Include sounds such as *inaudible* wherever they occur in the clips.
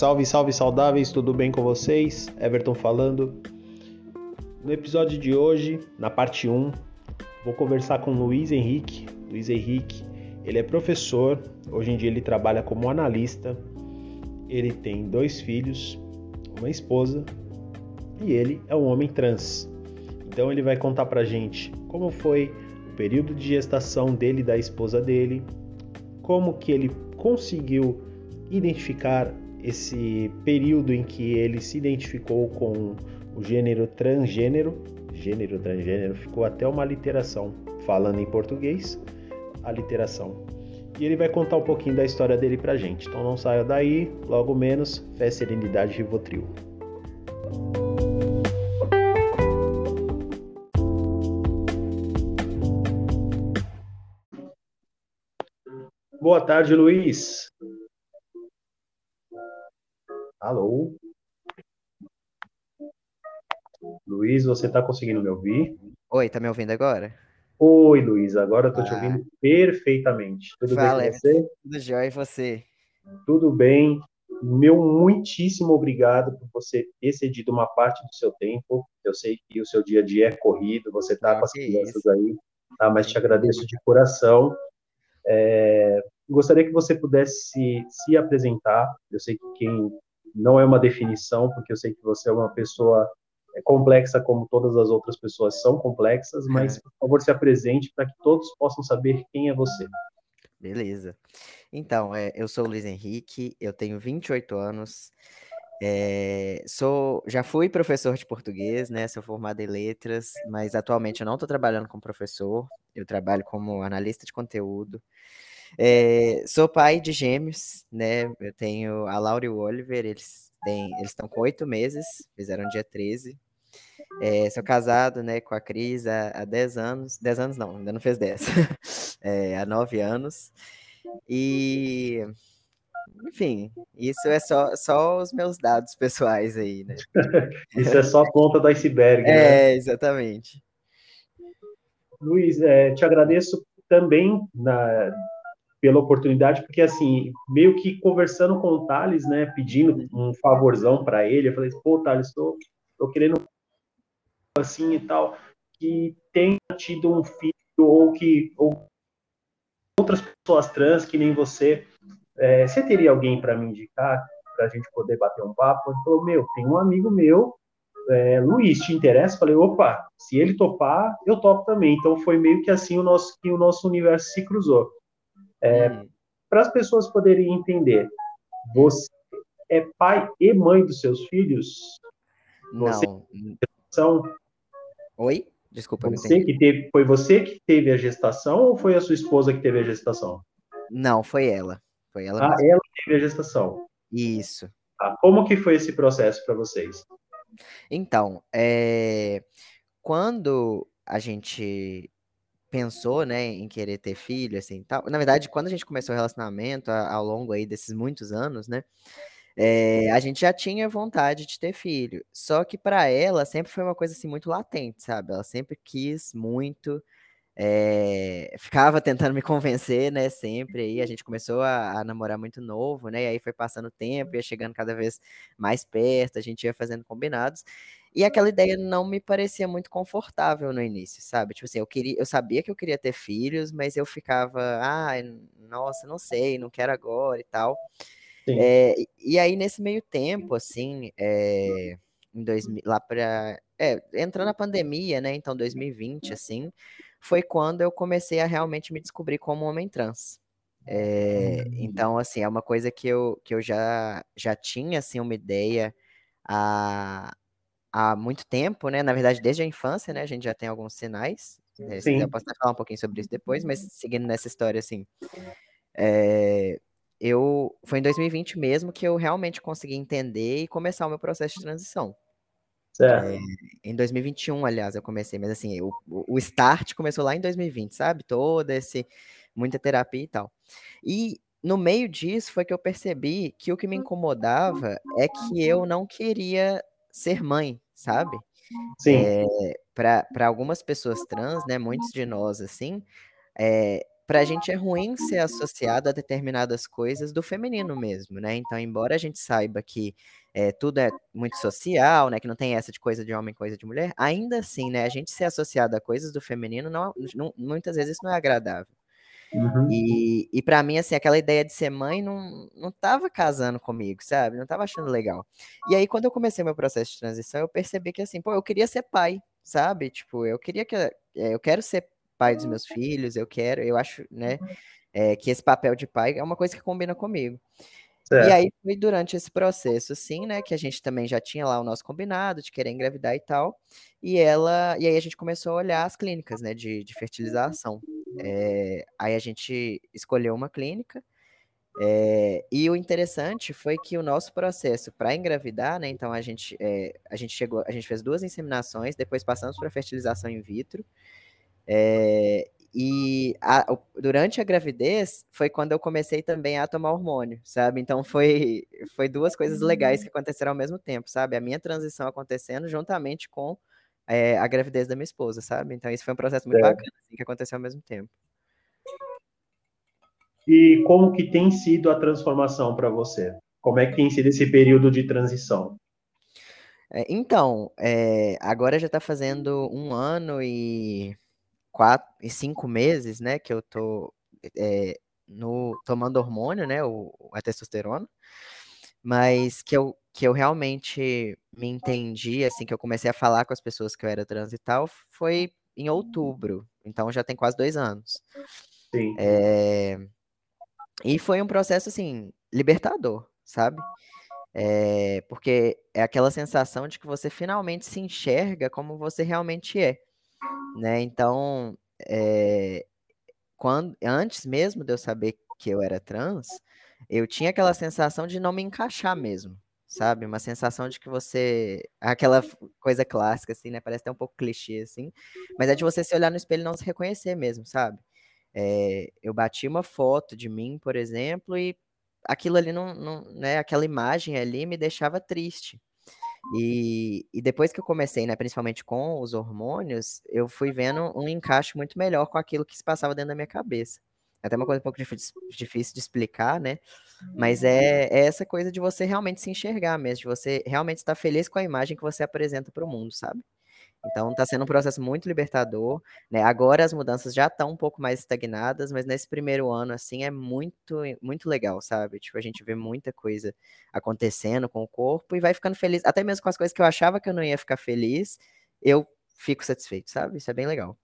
Salve, salve saudáveis, tudo bem com vocês? Everton falando. No episódio de hoje, na parte 1, vou conversar com Luiz Henrique. Luiz Henrique, ele é professor, hoje em dia ele trabalha como analista. Ele tem dois filhos, uma esposa e ele é um homem trans. Então ele vai contar pra gente como foi o período de gestação dele e da esposa dele, como que ele conseguiu identificar esse período em que ele se identificou com o gênero transgênero, gênero transgênero, ficou até uma literação falando em português, a literação. E ele vai contar um pouquinho da história dele pra gente. Então não saia daí, logo menos, fé, serenidade e Rivotril. Boa tarde, Luiz. Alô? Luiz, você está conseguindo me ouvir? Oi, tá me ouvindo agora? Oi, Luiz, agora eu tô ah. te ouvindo perfeitamente. Tudo Fala, bem com você? Tudo jóia e você? Tudo bem. Meu muitíssimo obrigado por você ter cedido uma parte do seu tempo. Eu sei que o seu dia a dia é corrido, você tá com as crianças isso. aí, tá? Mas te agradeço de coração. É, gostaria que você pudesse se apresentar. Eu sei que quem não é uma definição, porque eu sei que você é uma pessoa é, complexa como todas as outras pessoas são complexas, mas por favor se apresente para que todos possam saber quem é você. Beleza. Então, é, eu sou o Luiz Henrique, eu tenho 28 anos, é, sou, já fui professor de português, né? Sou formado em letras, mas atualmente eu não estou trabalhando como professor, eu trabalho como analista de conteúdo. É, sou pai de gêmeos, né? Eu tenho a Laura e o Oliver, eles têm, eles estão com oito meses, fizeram dia 13. É, sou casado, né, com a Cris há, há 10 anos. 10 anos não, ainda não fez 10. é, *laughs* há 9 anos. E enfim, isso é só, só os meus dados pessoais aí, né? *laughs* isso é só a ponta do iceberg. Né? É, exatamente. Luiz, é, te agradeço também na, pela oportunidade, porque assim, meio que conversando com o Thales, né, pedindo um favorzão para ele, eu falei, pô, Thales, tô, tô querendo assim e tal, que tenha tido um filho ou que ou outras pessoas trans que nem você, é, você teria alguém para me indicar, para a gente poder bater um papo? Ele falou, meu, tem um amigo meu, é, Luiz, te interessa? falei, opa, se ele topar, eu topo também. Então foi meio que assim o nosso que o nosso universo se cruzou. É, hum. Para as pessoas poderem entender, você é pai e mãe dos seus filhos? Você não. São... Oi? Desculpa, você que teve, foi você que teve a gestação ou foi a sua esposa que teve a gestação? Não, foi ela. Foi ela. Ah, ela teve a gestação. Isso. Ah, como que foi esse processo para vocês? Então, é... quando a gente pensou, né, em querer ter filho, assim, tal. Na verdade, quando a gente começou o relacionamento, ao longo aí desses muitos anos, né, é, a gente já tinha vontade de ter filho. Só que para ela sempre foi uma coisa assim muito latente, sabe? Ela sempre quis muito, é, ficava tentando me *laughs* convencer, né? Sempre. Aí a gente começou a, a, namorar muito novo, né? E aí foi passando o tempo, ia chegando cada vez mais perto, a gente ia fazendo combinados. E aquela ideia não me parecia muito confortável no início, sabe? Tipo assim, eu queria, eu sabia que eu queria ter filhos, mas eu ficava, ah, nossa, não sei, não quero agora e tal. É, e aí, nesse meio tempo, assim, é, em 2000, lá para. É, entrando na pandemia, né? Então, 2020, assim, foi quando eu comecei a realmente me descobrir como homem trans. É, então, assim, é uma coisa que eu, que eu já, já tinha, assim, uma ideia há, há muito tempo, né? Na verdade, desde a infância, né? A gente já tem alguns sinais. Né? Sim. Eu posso falar um pouquinho sobre isso depois, mas seguindo nessa história, assim, é, eu foi em 2020 mesmo que eu realmente consegui entender e começar o meu processo de transição. É, em 2021, aliás, eu comecei, mas assim, o, o start começou lá em 2020, sabe? Toda esse muita terapia e tal. E no meio disso foi que eu percebi que o que me incomodava é que eu não queria ser mãe, sabe? Sim. É, para algumas pessoas trans, né, muitos de nós, assim, é, pra gente é ruim ser associado a determinadas coisas do feminino mesmo, né? Então, embora a gente saiba que é, tudo é muito social, né? Que não tem essa de coisa de homem, coisa de mulher, ainda assim, né? A gente ser associado a coisas do feminino, não, não muitas vezes isso não é agradável. Uhum. E, e para mim, assim, aquela ideia de ser mãe não, não tava casando comigo, sabe? Não tava achando legal. E aí, quando eu comecei meu processo de transição, eu percebi que, assim, pô, eu queria ser pai, sabe? Tipo, eu queria que. É, eu quero ser pai dos meus filhos, eu quero, eu acho, né? É, que esse papel de pai é uma coisa que combina comigo. Certo. E aí foi durante esse processo, assim, né, que a gente também já tinha lá o nosso combinado de querer engravidar e tal. E ela, e aí a gente começou a olhar as clínicas, né, de, de fertilização. É, aí a gente escolheu uma clínica. É, e o interessante foi que o nosso processo para engravidar, né? Então a gente, é, a gente chegou, a gente fez duas inseminações, depois passamos para fertilização in vitro. É, e a, durante a gravidez foi quando eu comecei também a tomar hormônio, sabe? Então foi, foi duas coisas legais que hum. aconteceram ao mesmo tempo, sabe? A minha transição acontecendo juntamente com é, a gravidez da minha esposa, sabe? Então isso foi um processo muito é. bacana, assim, que aconteceu ao mesmo tempo. E como que tem sido a transformação para você? Como é que tem sido esse período de transição? É, então, é, agora já está fazendo um ano e quatro e cinco meses, né, que eu tô é, no, tomando hormônio, né, o, a testosterona, mas que eu, que eu realmente me entendi, assim, que eu comecei a falar com as pessoas que eu era trans e tal, foi em outubro, então já tem quase dois anos. Sim. É, e foi um processo, assim, libertador, sabe? É, porque é aquela sensação de que você finalmente se enxerga como você realmente é né? Então, é, quando, antes mesmo de eu saber que eu era trans, eu tinha aquela sensação de não me encaixar mesmo, sabe? Uma sensação de que você. Aquela coisa clássica, assim, né? Parece até um pouco clichê, assim. Mas é de você se olhar no espelho e não se reconhecer mesmo, sabe? É, eu bati uma foto de mim, por exemplo, e aquilo ali não, não, né? Aquela imagem ali me deixava triste. E, e depois que eu comecei, né, principalmente com os hormônios, eu fui vendo um encaixe muito melhor com aquilo que se passava dentro da minha cabeça. É até uma coisa um pouco difícil de explicar, né? Mas é, é, essa coisa de você realmente se enxergar mesmo, de você realmente estar feliz com a imagem que você apresenta para o mundo, sabe? Então está sendo um processo muito libertador, né? Agora as mudanças já estão um pouco mais estagnadas, mas nesse primeiro ano assim é muito muito legal, sabe? Tipo, a gente vê muita coisa acontecendo com o corpo e vai ficando feliz, até mesmo com as coisas que eu achava que eu não ia ficar feliz, eu fico satisfeito, sabe? Isso é bem legal.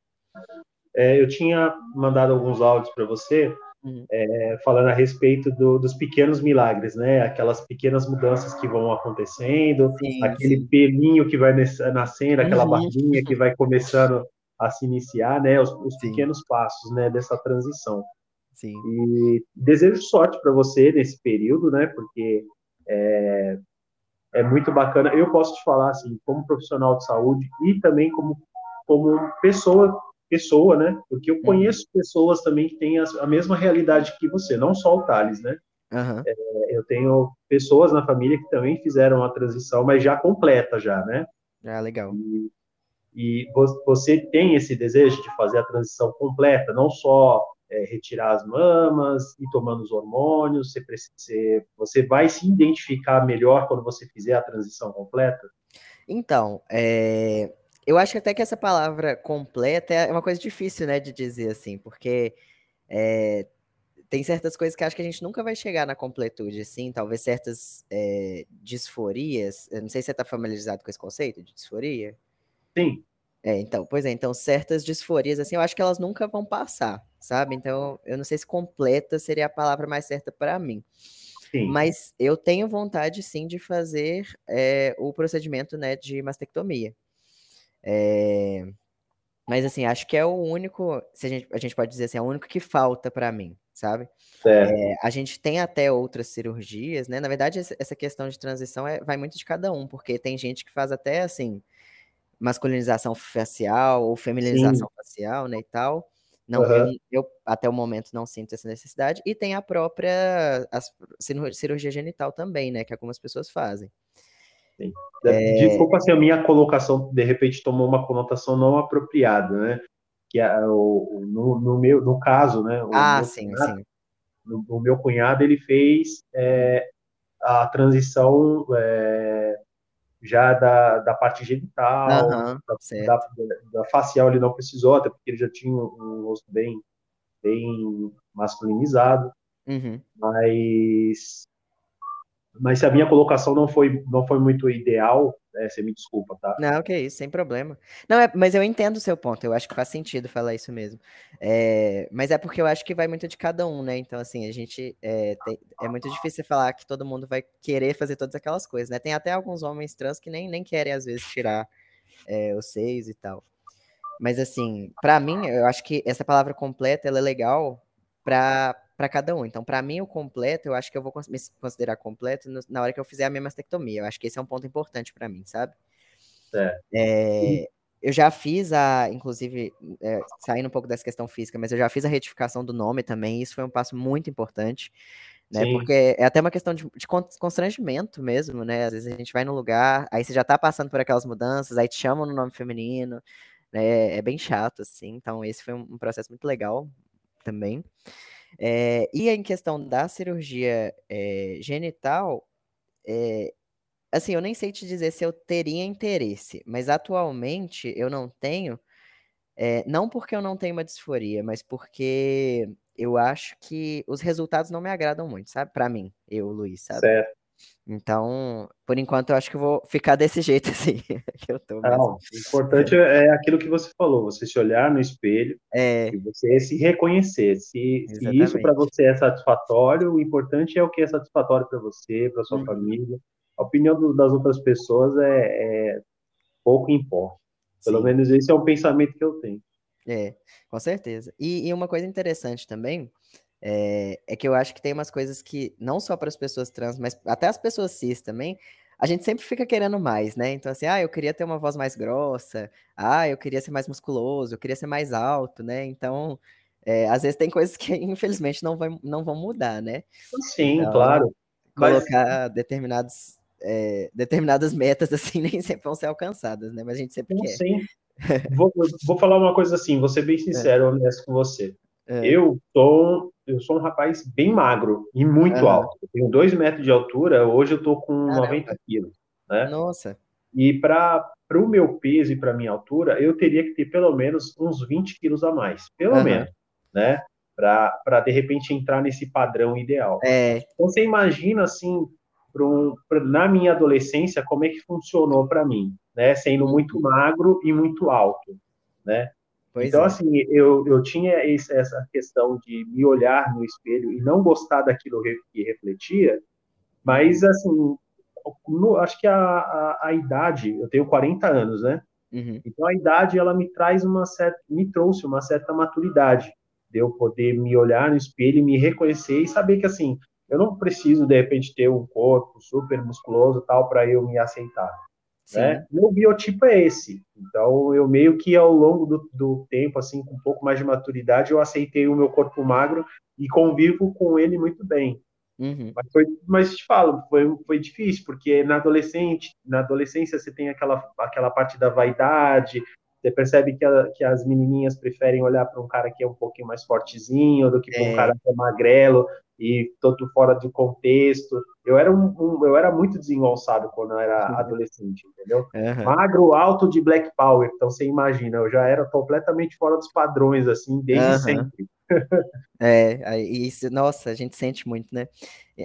É, eu tinha mandado alguns áudios para você Uhum. É, falando a respeito do, dos pequenos milagres, né? Aquelas pequenas mudanças que vão acontecendo, sim, aquele sim. pelinho que vai nascendo, aquela uhum. barbinha que vai começando a se iniciar, né? Os, os pequenos passos, né? Dessa transição. Sim. E desejo sorte para você nesse período, né? Porque é, é muito bacana. Eu posso te falar assim, como profissional de saúde e também como como pessoa pessoa, né? Porque eu uhum. conheço uhum. pessoas também que têm a, a, mesma realidade que você, não só o Thales, né? Uhum. É, eu tenho pessoas na família que também fizeram a transição, mas já completa já, né? Ah, legal. E, e você tem esse desejo de fazer a transição completa, não só é, retirar as mamas e tomando os hormônios, você, você, você vai se identificar melhor quando você fizer a transição completa? Então, é, eu acho até que essa palavra completa é uma coisa difícil, né, de dizer assim, porque é, tem certas coisas que acho que a gente nunca vai chegar na completude, assim, talvez certas é, disforias. Eu não sei se você está familiarizado com esse conceito de disforia. Sim. É, então, pois é, então certas disforias, assim, eu acho que elas nunca vão passar, sabe? Então, eu não sei se completa seria a palavra mais certa para mim. Sim. Mas eu tenho vontade, sim, de fazer é, o procedimento, né, de mastectomia. É... Mas assim, acho que é o único, se a gente, a gente pode dizer assim, é o único que falta para mim, sabe? É, a gente tem até outras cirurgias, né? Na verdade, essa questão de transição é, vai muito de cada um, porque tem gente que faz até assim masculinização facial ou feminilização Sim. facial, né, e tal. Não, uhum. eu, eu, até o momento não sinto essa necessidade. E tem a própria a cirurgia genital também, né, que algumas pessoas fazem. É... Desculpa se a minha colocação de repente tomou uma conotação não apropriada, né? que é o, no, no, meu no caso, né? O ah, sim, cunhado, sim. No, o meu cunhado ele fez é, a transição é, já da, da parte genital, Aham, da, da, da facial ele não precisou, até porque ele já tinha um rosto bem, bem masculinizado, Uhum. mas mas se a minha colocação não foi não foi muito ideal, né, você me desculpa, tá? Não, que isso, sem problema. Não, é, mas eu entendo o seu ponto, eu acho que faz sentido falar isso mesmo. É, mas é porque eu acho que vai muito de cada um, né? Então, assim, a gente. É, tem- é muito difícil falar que todo mundo vai querer fazer todas aquelas coisas, né? Tem até alguns homens trans que nem, nem querem, às vezes, tirar é, os seios e tal. Mas, assim, pra mim, eu acho que essa palavra completa, ela é legal pra, pra cada um. Então, pra mim, o completo, eu acho que eu vou me considerar completo no- na hora que eu fizer a minha mastectomia. Eu acho que esse é um ponto importante pra mim, sabe? É. É, eu já fiz a, inclusive, é, saindo um pouco dessa questão física, mas eu já fiz a retificação do nome também, isso foi um passo muito importante, né? Sim. Porque é até uma questão de, de con- constrangimento mesmo, né? Às vezes a gente vai num lugar, aí você já tá passando por aquelas mudanças, aí te chamam no nome feminino, né? É bem chato, assim. Então, esse foi um, um processo muito legal também. É, e em questão da cirurgia é, genital, é, assim, eu nem sei te dizer se eu teria interesse, mas atualmente eu não tenho, não porque eu não tenho uma disforia, mas porque eu acho que os resultados não me agradam muito, sabe? Pra mim, eu, Luiz, sabe? Certo. Então, por enquanto, eu acho que eu vou ficar desse jeito *laughs* assim, que eu tô. Não, o importante é aquilo que você falou, você se olhar no espelho É, e você se reconhecer. Se, se isso para você é satisfatório, o importante é o que é satisfatório para você, para sua Uhum. família. A opinião do- das outras pessoas é, é pouco importa. Pelo sim. menos esse é um pensamento que eu tenho. É, com certeza. E, e uma coisa interessante também é, é que eu acho que tem umas coisas que, não só para as pessoas trans, mas até as pessoas cis também, a gente sempre fica querendo mais, né? Então, assim, ah, eu queria ter uma voz mais grossa, ah, eu queria ser mais musculoso, eu queria ser mais alto, né? Então, é, às vezes tem coisas *laughs* que, infelizmente, não, vai, não vão mudar, né? Sim, Então, claro. Mas Colocar determinados, é, determinadas metas, *laughs* assim, nem sempre vão ser alcançadas, né? Mas a gente sempre não quer. sim. *laughs* Vou, vou falar uma coisa assim, vou ser bem sincero, honesto com você. É, Eu sou, eu sou um rapaz bem magro e muito alto. Eu tenho dois metros de altura, hoje eu tô com Caramba. 90 quilos, né? Nossa, E para o meu peso e para minha altura, eu teria que ter pelo menos uns 20 quilos a mais, pelo Aham. menos, né? Para de repente entrar nesse padrão ideal. é, Então você imagina assim, um, pra- na minha adolescência, como é que funcionou para mim, né? Sendo muito magro e muito alto, né? Pois então, é. assim, eu, eu tinha esse- essa questão de me olhar no espelho e não gostar daquilo que refletia, mas, assim, no- acho que a, a, a idade, eu tenho 40 anos, né? Uhum. Então, a idade, ela me traz uma certa, me trouxe uma certa maturidade, de eu poder me olhar no espelho e me reconhecer e saber que, assim, eu não preciso, de repente, ter um corpo super musculoso tal para eu me aceitar Sim. né? Meu biotipo é esse. Então, eu meio que ao longo do, do tempo, assim, com um pouco mais de maturidade, eu aceitei o meu corpo magro e convivo com ele muito bem. Uhum. Mas, foi, mas te falo, foi, foi difícil, porque na adolescente, na adolescência você tem aquela, aquela parte da vaidade, você percebe que, a, que as menininhas preferem olhar para um cara que é um pouquinho mais fortezinho do que para um É. cara que é magrelo e todo fora do contexto. Eu era, um, um- eu era muito desengonçado quando eu era adolescente, entendeu? Aham. Magro, alto de Black Power, então você imagina, eu já era completamente fora dos padrões, assim, desde Aham. sempre. É, isso, nossa, a gente sente muito, né?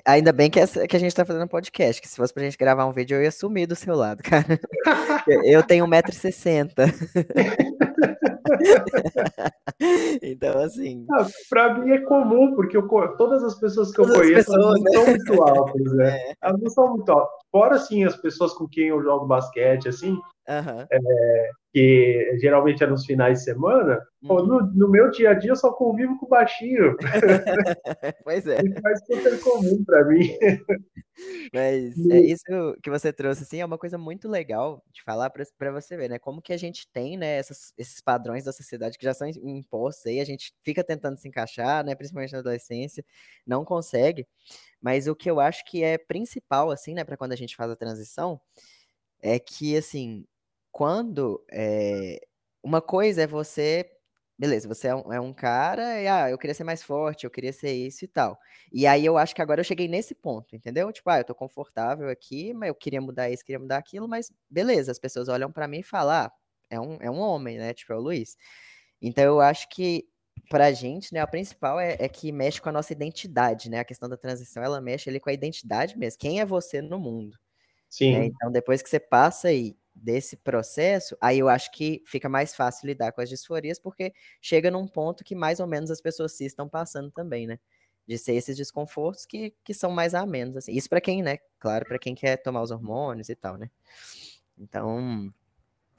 Ainda bem que, essa, que a gente tá fazendo um podcast, que se fosse pra gente gravar um vídeo, eu ia sumir do seu lado, cara. *laughs* Eu tenho 1,60m. *laughs* *laughs* Então, assim, Ah, Pra mim é comum, porque eu todas as pessoas que eu Todas as conheço pessoas, não né? são muito altas, né? *laughs* é, Elas não são muito altas. Fora, assim, as pessoas com quem eu jogo basquete, assim, aham, que geralmente é nos finais de semana, pô, uhum. no, no meu dia a dia eu só convivo com baixinho. *laughs* Pois é. Isso faz super comum pra mim. Mas é isso que você trouxe, assim, é uma coisa muito legal de falar para você ver, né? Como que a gente tem, né, essas- esses padrões da sociedade que já são im- impostos aí, a gente fica tentando se encaixar, né, principalmente na adolescência, não consegue. Mas o que eu acho que é principal, assim, né, para quando a gente faz a transição, é que, assim, quando é, uma coisa é você beleza, você é um, é um cara e, ah, eu queria ser mais forte, eu queria ser isso e tal. E aí eu acho que agora eu cheguei nesse ponto, entendeu? Tipo, ah, eu tô confortável aqui, mas eu queria mudar isso, queria mudar aquilo, mas beleza, as pessoas olham para mim e falam, ah, é um, é um homem, né? Tipo, é o Luiz. Então eu acho que pra gente, né, o principal é, é, que mexe com a nossa identidade, né? A questão da transição, ela mexe ali com a identidade mesmo. Quem é você no mundo? Sim. Né? Então, depois que você passa aí desse processo, aí eu acho que fica mais fácil lidar com as disforias, porque chega num ponto que mais ou menos as pessoas se estão passando também, né? De ser esses desconfortos que, que são mais a menos, assim. Isso para quem, né? Claro, para quem quer tomar os hormônios e tal, né? Então,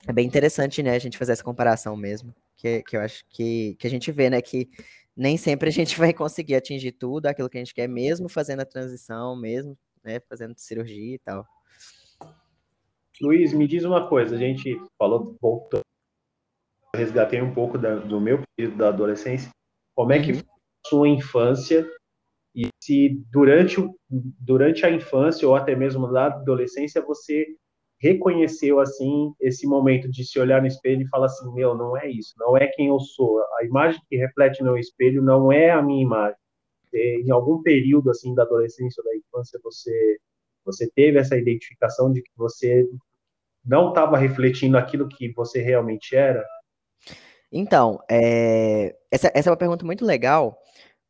é bem interessante, né, a gente fazer essa comparação mesmo, que, que eu acho que, que a gente vê, né, que nem sempre a *laughs* gente vai conseguir atingir tudo aquilo que a gente quer, mesmo fazendo a transição, mesmo, né, fazendo cirurgia e tal. Luiz, me diz uma coisa, a gente falou, voltou, resgatei um pouco da, do meu período da adolescência, como é que uhum. foi a sua infância e se durante, durante a infância ou até mesmo na adolescência você reconheceu assim esse momento de se olhar no espelho e falar assim, meu, não é isso, não é quem eu sou. A imagem que reflete no espelho não é a minha imagem. Em algum período assim da adolescência ou da infância você você teve essa identificação de que você não estava refletindo aquilo que você realmente era? Então, é... essa, essa é uma pergunta muito legal,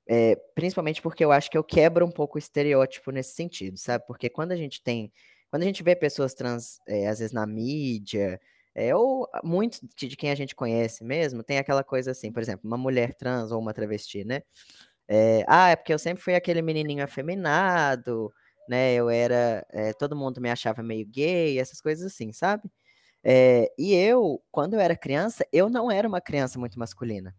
é, principalmente porque eu acho que eu quebro um pouco o estereótipo nesse sentido, sabe? Porque quando a gente tem quando a gente vê pessoas trans, é, às vezes na mídia, é, ou muitos de quem a gente conhece mesmo, tem aquela coisa assim, por exemplo, uma mulher trans ou uma travesti, né? É, ah, é porque eu sempre fui aquele menininho afeminado, né? Eu era. É, todo mundo me achava meio gay, essas coisas assim, sabe? É, e eu, quando eu era criança, eu não era uma criança muito masculina.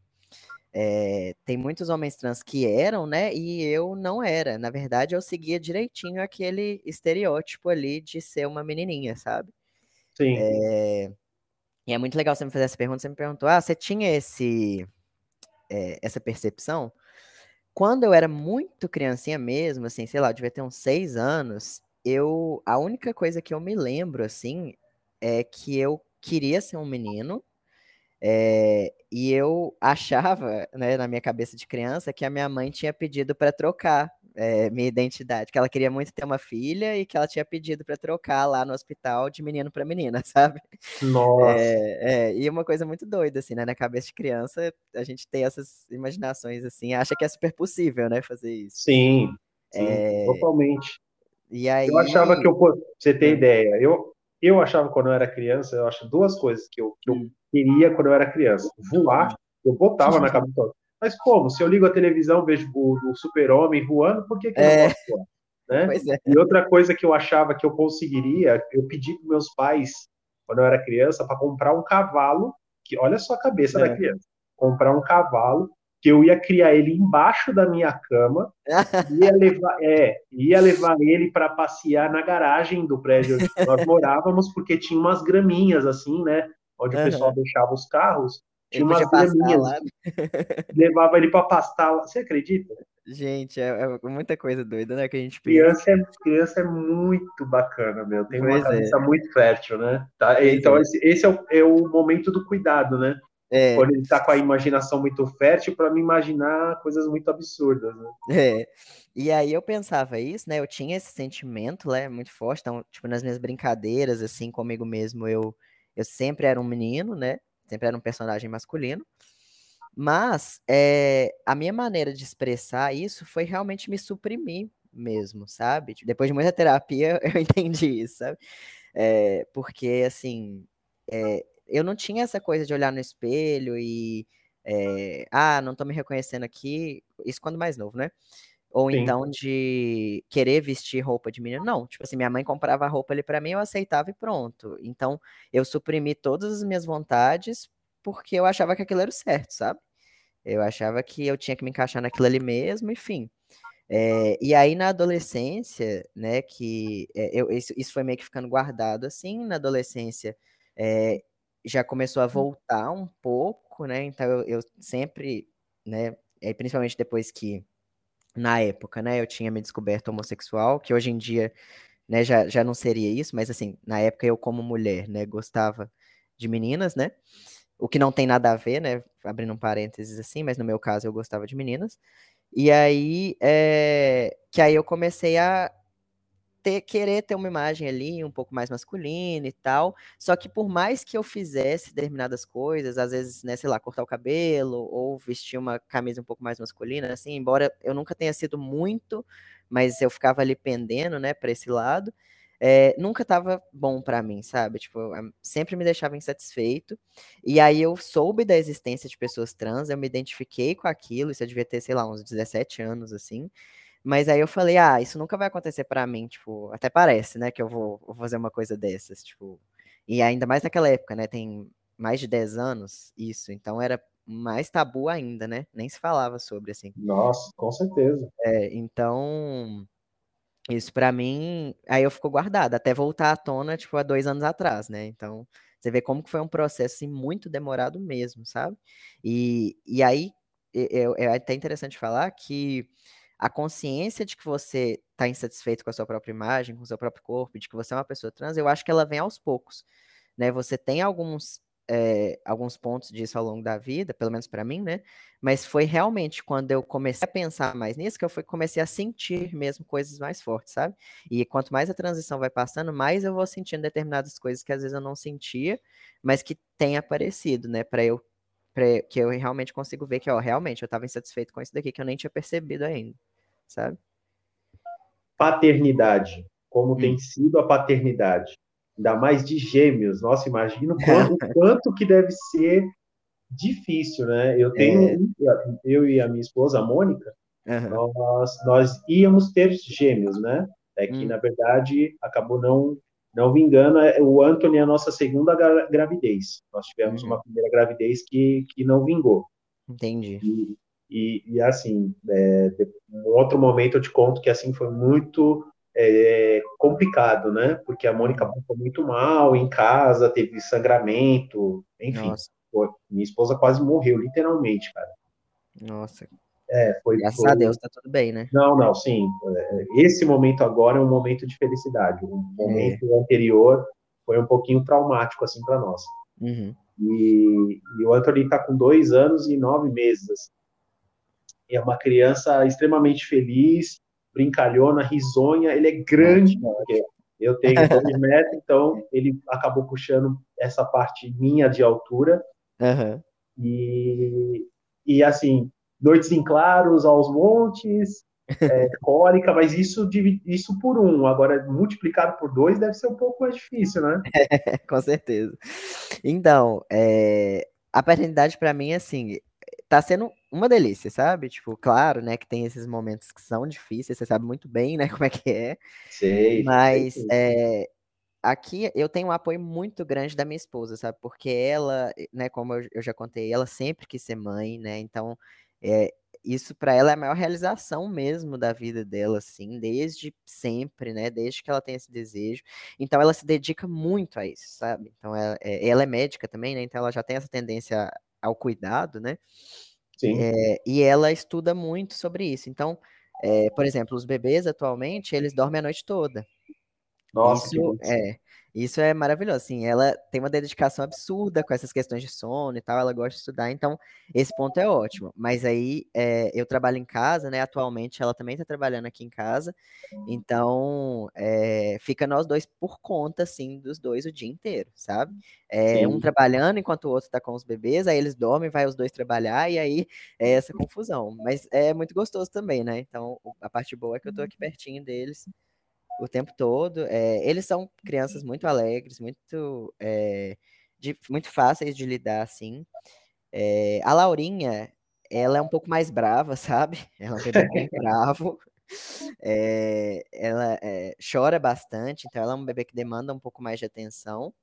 É, tem muitos homens trans que eram, né? E eu não era. Na verdade, eu seguia direitinho aquele estereótipo ali de ser uma menininha, sabe? Sim. É, e é muito legal você me fazer essa pergunta. Você me perguntou, ah, você tinha esse, essa percepção? Quando eu era muito criancinha mesmo, assim, sei lá, eu devia ter uns seis anos, eu, a única coisa que eu me lembro, assim, é que eu queria ser um menino, é, e eu *laughs* achava, né, na minha cabeça de criança, que a minha mãe tinha pedido para trocar é, minha identidade, que ela queria muito ter uma filha e que ela tinha pedido para trocar lá no hospital de menino para menina, *laughs* sabe? Nossa. É, é, e uma coisa muito doida, assim, né? Na cabeça de criança, a gente tem essas imaginações, assim, acha que é super possível, né, fazer isso. Sim, sim totalmente. E aí... Eu achava que eu, você tem ideia, eu, eu achava quando eu era criança, eu acho duas coisas que eu, que eu hum queria quando eu era criança. Voar, eu botava na *laughs* cabeça. Mas como? Se eu ligo a televisão, vejo o, o super-homem voando, por que, que é. eu não posso voar? Né? É. E outra coisa que eu achava que eu conseguiria, eu pedi para meus pais, quando eu era criança, para comprar um cavalo, que olha só a cabeça é. da criança, comprar um cavalo que eu ia criar ele embaixo da minha cama, *laughs* ia levar, é, ia levar ele para passear na garagem do prédio onde nós morávamos, porque tinha umas graminhas assim, né? onde uhum. o pessoal deixava os carros, tinha umas graminhas. *laughs* levava ele para pastar lá. Você acredita? Gente, é, é, muita coisa doida, né? Que a gente criança é, criança é muito bacana, meu. Tem pois uma cabeça é. muito fértil, né? Tá? Então, é. esse, esse é, o, é o momento do cuidado, né? É. Quando ele tá com a imaginação muito fértil para me imaginar coisas muito absurdas, né? É. E aí eu pensava isso, né? Eu tinha esse sentimento, né? Muito forte. Então, tipo, nas minhas brincadeiras, assim, comigo mesmo, eu eu sempre era um menino, né? Sempre era um personagem masculino. Mas é, a minha maneira de expressar isso foi realmente me suprimir mesmo, sabe? Tipo, depois de muita terapia, *laughs* eu entendi isso, sabe? É, porque, assim, é, eu não tinha essa coisa de olhar no espelho e. ah, não tô me reconhecendo aqui. Isso quando mais novo, né? Ou Sim. então de querer vestir roupa de menino. Não, tipo assim, minha mãe comprava roupa ali para mim, eu aceitava e pronto. Então, eu suprimi todas as minhas vontades porque eu achava que aquilo era o certo, sabe? Eu achava que eu tinha que me encaixar naquilo ali mesmo, enfim. É, e aí na adolescência, né, que é, eu, isso, isso, foi meio que ficando guardado assim, na adolescência é, já começou a hum. voltar um pouco, né, então eu, eu sempre, né, principalmente depois que na época, né, eu tinha me descoberto homossexual, que hoje em dia, né, já, já não seria isso, mas assim, na época eu como mulher, né, gostava de meninas, né, o que não tem nada a ver, né? Abrindo um parênteses assim, mas no meu caso eu gostava de meninas. E aí, é, que aí eu comecei a ter, querer ter uma imagem ali um pouco mais masculina e tal. Só que por mais que eu fizesse determinadas coisas, às vezes, né, sei lá, cortar o cabelo ou vestir uma camisa um pouco mais masculina, assim, embora eu nunca tenha sido muito, mas eu ficava ali pendendo, né, para esse lado. É, nunca tava bom para mim, sabe? Tipo, sempre me deixava insatisfeito. E aí eu soube da existência de pessoas trans, eu me identifiquei com aquilo, isso eu devia ter, sei lá, uns 17 anos, assim. Mas aí eu falei, ah, isso nunca vai acontecer para mim, tipo, até parece, né, que eu vou, vou, fazer uma coisa dessas, tipo. E ainda mais naquela época, né, tem mais de 10 anos isso, então era mais tabu ainda, né? Nem se falava sobre assim. Nossa, com certeza. É, então isso para mim, aí eu fico guardado, até voltar à tona, tipo, há dois anos atrás, né? Então, você vê como que foi um processo assim, muito demorado mesmo, sabe? E, e aí é, é até interessante falar que a consciência de que você está insatisfeito com a sua própria imagem, com o seu próprio corpo, de que você é uma pessoa trans, eu acho que ela vem aos poucos. Né? Você tem alguns, é, alguns pontos disso ao longo da vida, pelo menos para mim, né? Mas foi realmente quando eu comecei a pensar mais nisso que eu fui, comecei a sentir mesmo coisas mais fortes, sabe? E quanto mais a transição vai passando, mais eu vou sentindo determinadas coisas que às vezes eu não sentia, mas que tem aparecido, né? Para eu que eu realmente consigo ver que, ó, realmente eu estava insatisfeito com isso daqui que eu nem tinha percebido ainda sabe? Paternidade. Como hum. tem sido a paternidade. Ainda mais de gêmeos. Nossa, imagina o *laughs* quanto, quanto que deve ser difícil, né? Eu tenho, é... eu e a minha esposa, a Mônica, uhum. nós, nós íamos ter gêmeos, né? É que, hum. na verdade, acabou não não vingando, é, o Anthony é a nossa segunda gravidez. Nós tivemos uhum. uma primeira gravidez que, que não vingou. Entendi. E, e, e assim, é, em outro momento eu te conto que assim foi muito é, complicado, né? Porque a Mônica passou muito mal em casa, teve sangramento, enfim. Pô, minha esposa quase morreu, literalmente, cara. Nossa. É, foi, Graças foi... a Deus, tá tudo bem, né? Não, não, sim. É, esse momento agora é um momento de felicidade. O momento é. anterior foi um pouquinho traumático, assim, para nós. Uhum. E, e, o Anthony tá com dois anos e nove meses. Assim é uma criança extremamente feliz, brincalhona, risonha. Ele é grande, eu tenho dois *laughs* metros, então ele acabou puxando essa parte minha de altura. Uhum. E, e assim, noites em claros aos montes, é, *laughs* cólica, mas isso, isso por um. Agora, multiplicado por dois deve ser um pouco mais difícil, né? É, *laughs* com certeza. Então, é, a paternidade para mim, assim, tá sendo uma delícia, sabe? Tipo, claro, né, que tem esses momentos que são difíceis, você sabe muito bem, né, *laughs* como é que é. Sei. Mas sei. É, aqui eu tenho um apoio muito grande da minha esposa, sabe? Porque ela, né, como eu, eu já contei, ela sempre quis ser mãe, né? Então, é, isso para ela é a maior realização mesmo da vida dela, assim, desde sempre, né? Desde que ela tem esse desejo. Então, ela se dedica muito a isso, sabe? Então, ela, é, ela é médica também, né? Então, ela já tem essa tendência ao cuidado, né? Sim. É, e ela estuda muito sobre isso. Então, é, por exemplo, os bebês atualmente, eles dormem a noite toda. Nossa, isso é, isso é maravilhoso, assim, ela tem uma dedicação absurda com essas questões de sono e tal, ela gosta de estudar, então esse ponto é ótimo. Mas aí é, eu trabalho em casa, né? Atualmente ela também está trabalhando aqui em casa, então é, fica nós dois por conta, assim, dos dois o dia inteiro, sabe? É, um trabalhando enquanto o outro está com os bebês, aí eles dormem, vai os dois trabalhar e aí é essa confusão. Mas é muito gostoso também, né? Então a parte boa é que eu tô aqui pertinho deles o tempo todo. É, eles são crianças muito alegres, muito, é, de, muito fáceis de lidar, assim. É, a Laurinha, ela é um pouco mais brava, *laughs* sabe? Ela é um bebê bem *laughs* bravo. Ela chora bastante, então ela é um bebê que demanda um pouco mais de atenção.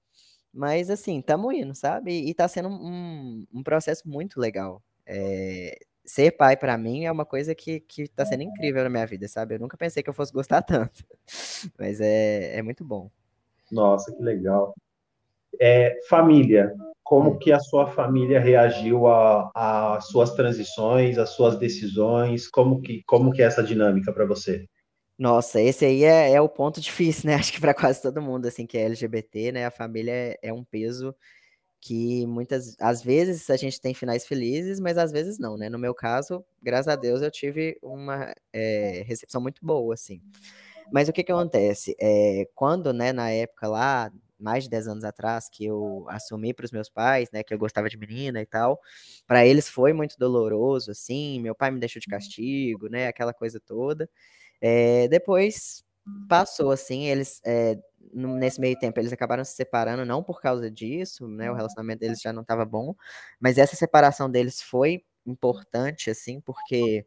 Mas assim, estamos indo, sabe? E está sendo um, um processo muito legal. Ser pai para mim é uma coisa que, que tá sendo incrível na minha vida, sabe? Eu nunca pensei que eu fosse gostar *laughs* tanto. Mas é, é muito bom. Nossa, que legal. É, família, como hum. que a sua família reagiu às suas transições, às suas decisões? Como que, como que é essa dinâmica para você? Nossa, esse aí é, é, o ponto difícil, né? *laughs* Acho que para quase todo mundo, assim, que é LGBT, né? A família é, é um peso que muitas, às vezes a gente tem finais felizes, mas às vezes não, né? No meu caso, graças a Deus, eu tive uma é, recepção muito boa, assim. Mas o que que acontece? É, quando, né, na época lá, mais de 10 anos atrás, que eu assumi para os meus pais, né, que eu gostava de menina e tal, para eles foi muito doloroso, assim, meu pai me deixou de castigo, né, aquela coisa toda. É, depois passou, assim, eles nesse meio tempo, eles acabaram se separando, não por causa disso, né? O uhum. relacionamento deles já não estava bom, mas essa separação deles foi importante, assim, porque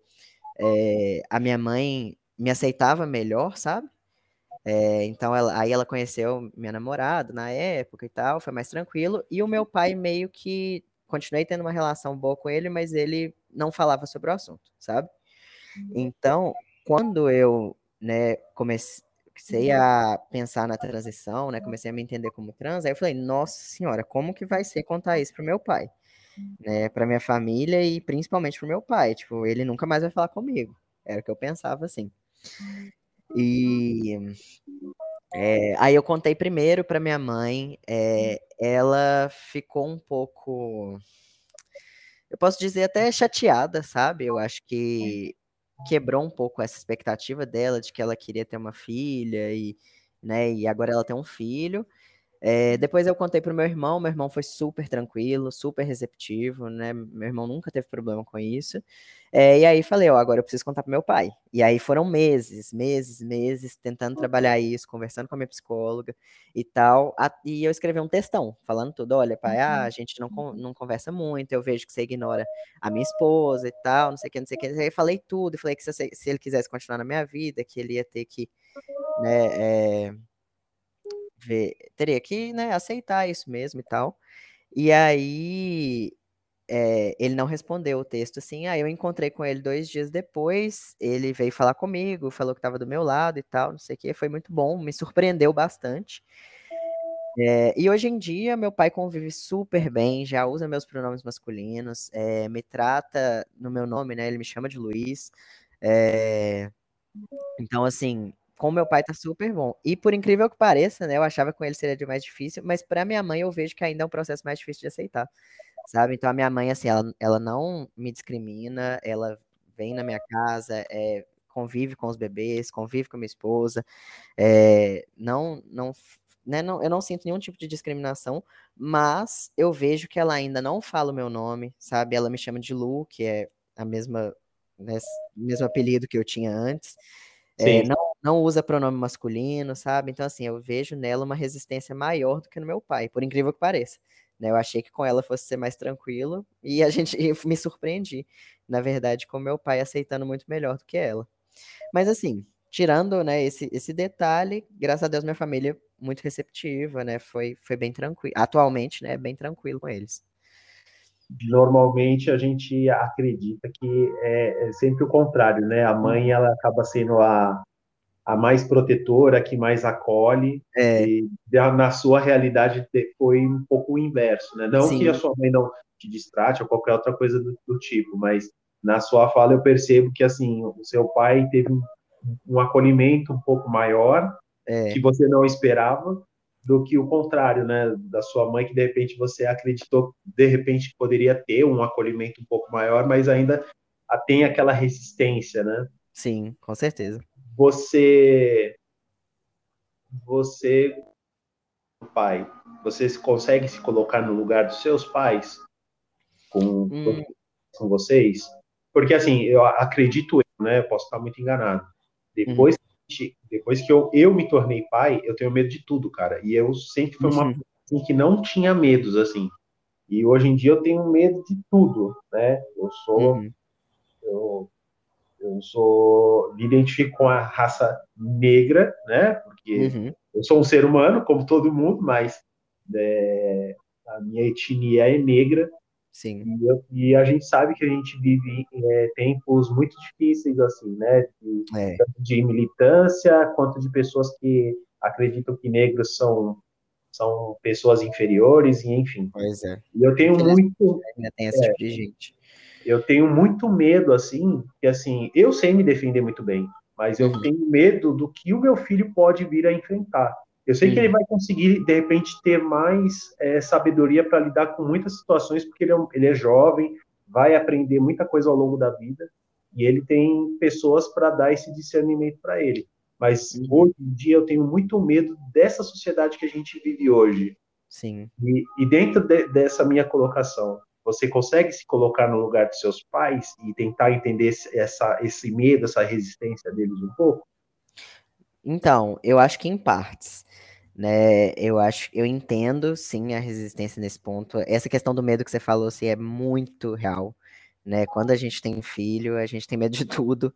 é, a minha mãe me aceitava melhor, sabe? É, então, ela, aí ela conheceu minha namorada na época e tal, foi mais tranquilo. E o meu pai meio que continuei tendo uma relação boa com ele, mas ele não falava sobre o assunto, sabe? Uhum. Então, quando eu, né, comecei comecei uhum. a pensar na transição, né? Comecei a me entender como trans. Aí eu falei, nossa senhora, como que vai ser contar isso pro meu pai? Né, para minha família e principalmente pro meu pai. Tipo, ele nunca mais vai falar comigo. Era o que eu pensava assim. E é, aí eu contei primeiro para minha mãe. É, ela ficou um pouco, eu posso dizer até chateada, sabe? Eu acho que quebrou um pouco essa expectativa dela de que ela queria ter uma filha e, né, e agora ela tem um filho. É, depois eu contei pro meu irmão, meu irmão foi super tranquilo, super receptivo, né? Meu irmão nunca teve problema com isso. É, e aí falei, ó, agora eu preciso contar pro meu pai. E aí foram meses, meses, meses tentando trabalhar isso, conversando com a minha psicóloga e tal. A, e eu escrevi um textão falando tudo, olha, pai, ah, a uhum. gente não, não conversa muito, eu vejo que você ignora a minha esposa e tal, não sei o que, não sei o que. Aí eu falei tudo, falei que se, se ele quisesse continuar na minha vida, que ele ia ter que, né, é, ver, teria que, né, aceitar isso mesmo e tal. E aí é, ele não respondeu o texto assim. Aí eu encontrei com ele dois dias depois. Ele veio falar comigo, falou que estava do meu lado e tal, não sei o que. Foi muito bom, me surpreendeu bastante. É, e hoje em dia, meu pai convive super bem, já usa meus pronomes masculinos, é, me trata no meu nome, né? Ele me chama de Luiz. Então, assim, com meu pai tá super bom. E por incrível que pareça, né, eu achava que com ele seria de mais difícil, mas para minha mãe eu vejo que ainda é um processo mais difícil de aceitar, sabe? Então a minha mãe, assim, ela, ela não me discrimina, ela vem na minha casa, é, convive com os bebês, convive com a minha esposa, é, não, não, né, não, eu não sinto nenhum tipo de discriminação, mas eu vejo que ela ainda não fala o meu nome, sabe? Ela me chama de Lu, que é a mesma, né, mesmo apelido que eu tinha antes. É, não, não usa pronome masculino, sabe? Então, assim, eu vejo nela uma resistência maior do que no meu pai, por incrível que pareça. Né? Eu achei que com ela fosse ser mais tranquilo e a gente *laughs* eu me surpreendi, na verdade, com meu pai aceitando muito melhor do que ela. Mas, assim, tirando né, esse, esse detalhe, graças a Deus, minha família muito receptiva, né? Foi, foi bem tranquilo. Atualmente, né? Bem tranquilo com eles normalmente a gente acredita que é, é, sempre o contrário, né? A mãe ela acaba sendo a, a mais protetora, que mais acolhe, é. e na sua realidade foi um pouco o inverso, né? Não Sim. que a sua mãe não te distrate ou qualquer outra coisa do, do, tipo, mas na sua fala eu percebo que assim o seu pai teve um, um acolhimento um pouco maior é. que você não esperava do que o contrário, né, da sua mãe que de repente você acreditou de repente poderia ter um acolhimento um pouco maior, mas ainda tem aquela resistência, né? Sim, com certeza. Você você pai, você consegue se colocar no lugar dos seus pais com, hum. com vocês? Porque assim, eu acredito, né, posso estar muito enganado. Depois hum depois que eu, eu me tornei pai, eu tenho medo de tudo, cara. E eu sempre fui uma uhum. pessoa assim, que não tinha medos, assim. E hoje em dia eu tenho medo de tudo, né? Eu sou. Uhum. Eu, eu sou. Me identifico com a raça negra, né? Porque uhum. eu sou um ser humano, como todo mundo, mas é, a minha etnia é negra. Sim. E, e, a gente sabe que a gente vive é, tempos muito difíceis, assim, né? De, é. Tanto de militância, quanto de pessoas que acreditam que negros são, são pessoas inferiores, e enfim. Pois é. E eu tenho muito. Ainda tem esse tipo de gente. Eu tenho muito medo, assim, que assim, eu sei me defender muito bem, mas eu uhum. tenho medo do que o meu filho pode vir a enfrentar. Eu sei que ele vai conseguir, de repente, ter mais é, sabedoria para lidar com muitas situações, porque ele é, ele é jovem, vai aprender muita coisa ao longo da vida, e ele tem pessoas para dar esse discernimento para ele. Mas uhum. hoje em dia eu tenho muito medo dessa sociedade que a gente vive hoje. Sim. E, e dentro de, dessa minha colocação, você consegue se colocar no lugar dos seus pais e tentar entender essa, esse medo, essa resistência deles um pouco? Então, eu acho que em partes. Né, eu acho, eu entendo sim a resistência nesse ponto. Essa questão do medo que você falou assim, é muito real. Né? Quando a gente tem filho, a gente tem medo de tudo.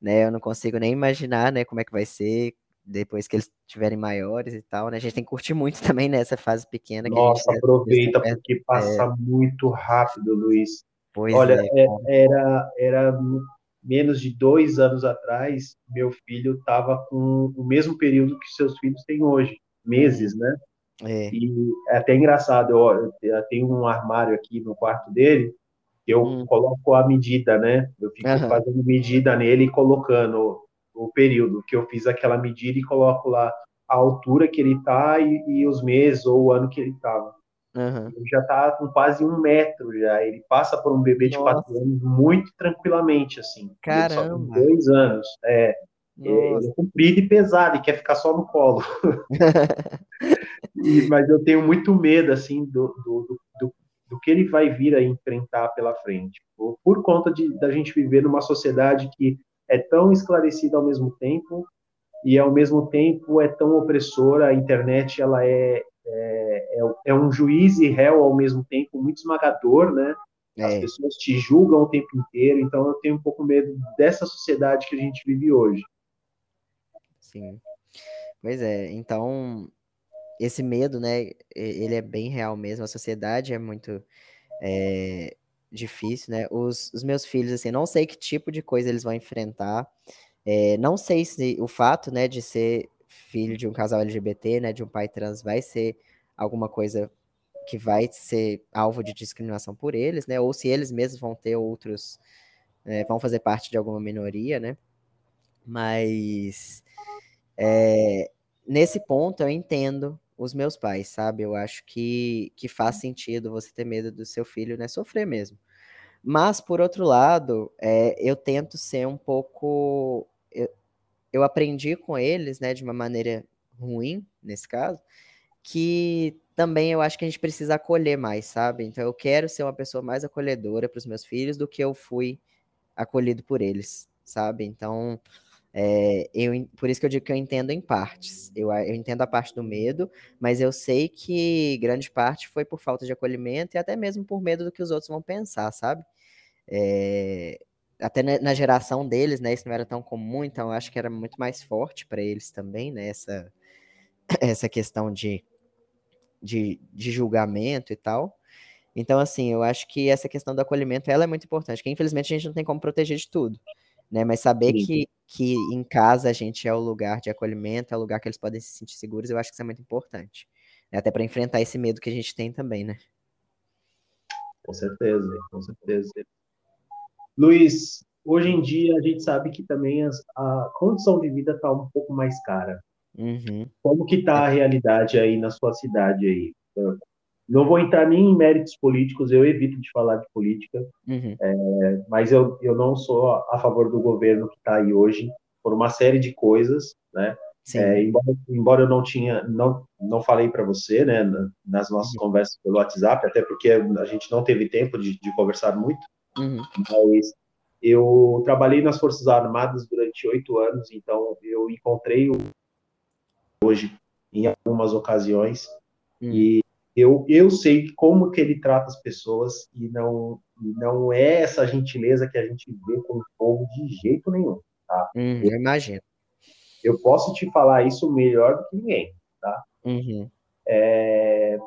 Né? Eu não consigo nem imaginar né, como é que vai ser depois que eles estiverem maiores e tal, né? A gente tem que curtir muito *laughs* também nessa fase pequena. Nossa, aproveita, porque passa é... muito rápido, Luiz. Pois Olha, é, é, era, era menos de dois anos atrás, meu filho estava com o mesmo período que seus filhos têm hoje, meses, né? É. E é até engraçado, eu, eu tenho um armário aqui no quarto dele, eu hum. coloco a medida, né? Eu fico uhum. fazendo medida nele e colocando o período que eu fiz aquela medida e coloco lá a altura que ele tá e, e os meses ou o ano que ele estava. Uhum. Ele já está com quase um metro já. Ele passa por um bebê de Nossa. quatro anos muito tranquilamente, assim. Caramba! dois anos. É, é, ele é comprido e pesado e quer ficar só no colo. *laughs* e, mas eu tenho muito medo, assim, do, do, do, do, que ele vai vir a enfrentar pela frente. Por, por conta de, da gente viver numa sociedade que é tão esclarecida ao mesmo tempo e ao mesmo tempo é tão opressora. A internet ela é, é, é, é um juiz e réu ao mesmo tempo muito esmagador, né? As é. pessoas te julgam o tempo inteiro, então eu tenho um pouco medo dessa sociedade que a gente vive hoje. Sim. Pois é, então esse medo, né, ele é bem real mesmo. A sociedade é muito é, difícil, né? Os, os, meus filhos, assim, não sei que tipo de coisa eles vão enfrentar. É, não sei se o fato, né, de ser filho de um casal LGBT, né, de um pai trans, vai ser alguma coisa que vai ser alvo de discriminação por eles, né? Ou se eles mesmos vão ter outros, é, vão fazer parte de alguma minoria, né? Mas é, nesse ponto eu entendo os meus pais, sabe? Eu acho que, que faz sentido você ter medo do seu filho, né? Sofrer mesmo. Mas, por outro lado, é, eu tento ser um pouco. Eu, eu aprendi com eles, né, de uma maneira ruim, nesse caso, que também eu acho que a gente precisa acolher mais, sabe? Então, eu quero ser uma pessoa mais acolhedora para os meus filhos do que eu fui acolhido por eles, sabe? Então, é, eu, por isso que eu digo que eu entendo em partes. Eu, eu entendo a parte do medo, mas eu sei que grande parte foi por falta de acolhimento e até mesmo por medo do que os outros vão pensar, sabe? É, até na, geração deles, né? Isso não era tão comum, então eu acho que era muito mais forte para eles também, né? Essa, *clears throat* essa questão de, de, de julgamento e tal. Então, assim, eu acho que essa questão do acolhimento ela é muito importante, que infelizmente a gente não tem como proteger de tudo né? Mas saber que, que em casa a gente é o lugar de acolhimento, é o lugar que eles podem se sentir seguros, eu acho que isso é muito importante. Né? Até para enfrentar esse medo que a gente tem também, né? Com certeza, com certeza. Luiz, hoje em dia a gente sabe que também as, a condição de vida está um pouco mais cara. Uhum. Como que está a realidade aí na sua cidade aí? Não vou entrar nem em méritos políticos, eu evito de falar de política, uhum. é, mas eu, eu não sou a favor do governo que está aí hoje, por uma série de coisas, né? É, embora, embora, eu não tinha, não, não falei para você, né, nas nossas uhum. conversas pelo WhatsApp, até porque a gente não teve tempo de, de conversar muito, uhum. mas eu trabalhei nas Forças Armadas durante oito anos, então eu encontrei o hoje em algumas ocasiões uhum. e eu, eu sei como que ele trata as pessoas e não, não é essa gentileza que a gente vê com o povo de jeito nenhum, tá? Hum, eu imagino. Eu posso te falar isso melhor do que ninguém, tá? Uhum. É,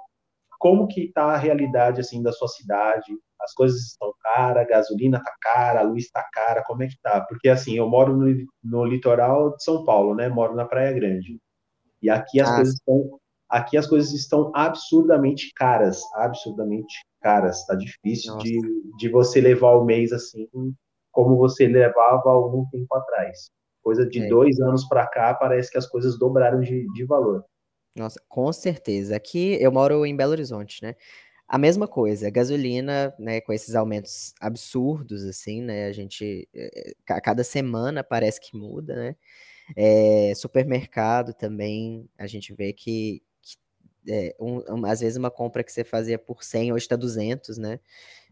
como que tá a realidade, assim, da sua cidade? As coisas estão caras, a gasolina tá cara, a luz tá cara, como é que tá? Porque, assim, eu moro no, no litoral de São Paulo, né? Moro na Praia Grande. E aqui as ah, coisas estão Aqui as coisas estão absurdamente caras, absurdamente caras. Está difícil de, de você levar o mês assim como você levava algum tempo atrás. Coisa de é. dois anos para cá, parece que as coisas dobraram de, de valor. Nossa, com certeza. Aqui eu moro em Belo Horizonte, né? A mesma coisa, gasolina, né, com esses aumentos absurdos, assim, né? A gente, eh, a cada semana parece que muda, né? É, supermercado também, a gente vê que é, um, às vezes uma compra que você fazia por 100, hoje está 200, né?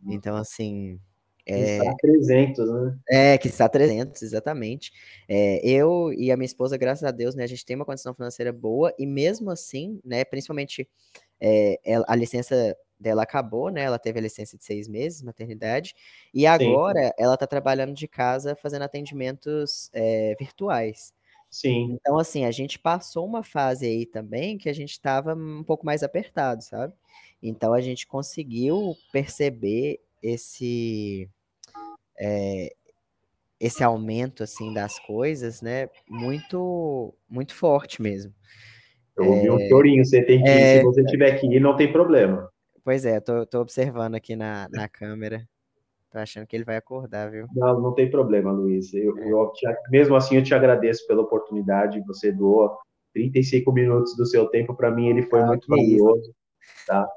Então, assim, é, está 300, né? É, que está 300, exatamente. É, eu e a minha esposa, graças a Deus, né, a gente tem uma condição financeira boa e mesmo assim, né, principalmente é, a licença dela acabou, né, ela teve a licença de seis meses, maternidade, e agora Sim. ela está trabalhando de casa fazendo atendimentos é, virtuais. Sim. Então, assim, a gente passou uma fase aí também que a gente estava um pouco mais apertado, sabe? Então, a gente conseguiu perceber esse é, esse aumento assim das coisas, né? Muito muito forte mesmo. Eu ouvi é, um chorinho, você tem que ir, é, se você tiver que ir, não tem problema. Pois é, tô, tô observando aqui na, na câmera. Tô achando que ele vai acordar, viu? Não, não tem problema, Luiz. Eu, é. eu te, mesmo assim, eu te agradeço pela oportunidade. Você doou 35 minutos do seu tempo. Para mim, ele foi ah, muito valioso. Tá?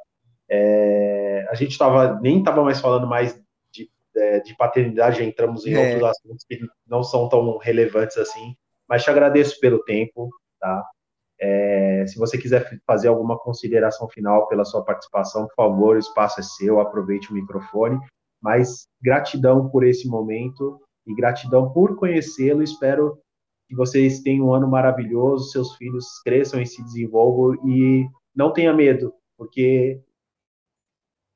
É, a gente tava, nem estava mais falando mais de, é, de paternidade, já entramos em é. outros assuntos que não são tão relevantes assim, mas te agradeço pelo tempo, tá? É, se você quiser fazer alguma consideração final pela sua participação, por favor, o espaço é seu, aproveite o microfone. Mas gratidão por esse momento e gratidão por conhecê-lo. Espero que vocês tenham um ano maravilhoso, seus filhos cresçam e se desenvolvam e não tenha medo, porque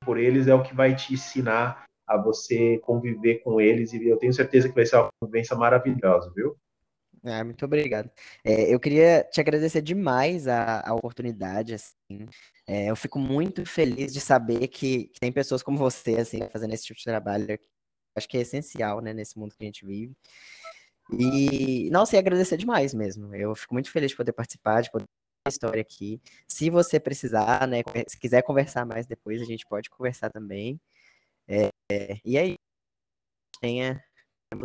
por eles é o que vai te ensinar a você conviver com eles e eu tenho certeza que vai ser uma convivência maravilhosa, viu? Ah, muito obrigado. É, eu queria te agradecer demais a, a oportunidade, assim. É, eu fico muito feliz de saber que, que, tem pessoas como você, assim, fazendo esse tipo de trabalho. Acho que é essencial, né, nesse mundo que a gente vive. E, nossa, e agradecer demais mesmo. Eu fico muito feliz de poder participar, de poder a história aqui. Se você precisar, né, se quiser conversar mais depois, a gente pode conversar também. É, e aí, tenha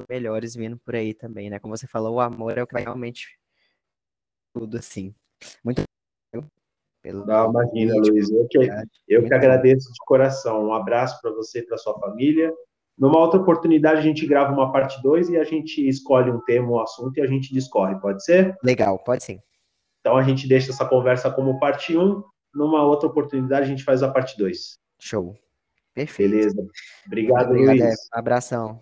melhores vindo por aí também, né? Como você falou, o amor é o que vai realmente tudo assim. Muito pelo Não, imagina, Luiz. Eu que, eu que agradeço de coração. Um abraço para você e para sua família. Numa outra oportunidade, a gente grava uma parte 2 e a gente escolhe um tema, um assunto e a gente discorre, pode ser? Legal, pode sim. Então a gente deixa essa conversa como parte 1. Um. Numa outra oportunidade, a gente faz a parte 2. Show. Perfeito. Beleza. Obrigado, Obrigado Luiz. É. Abração.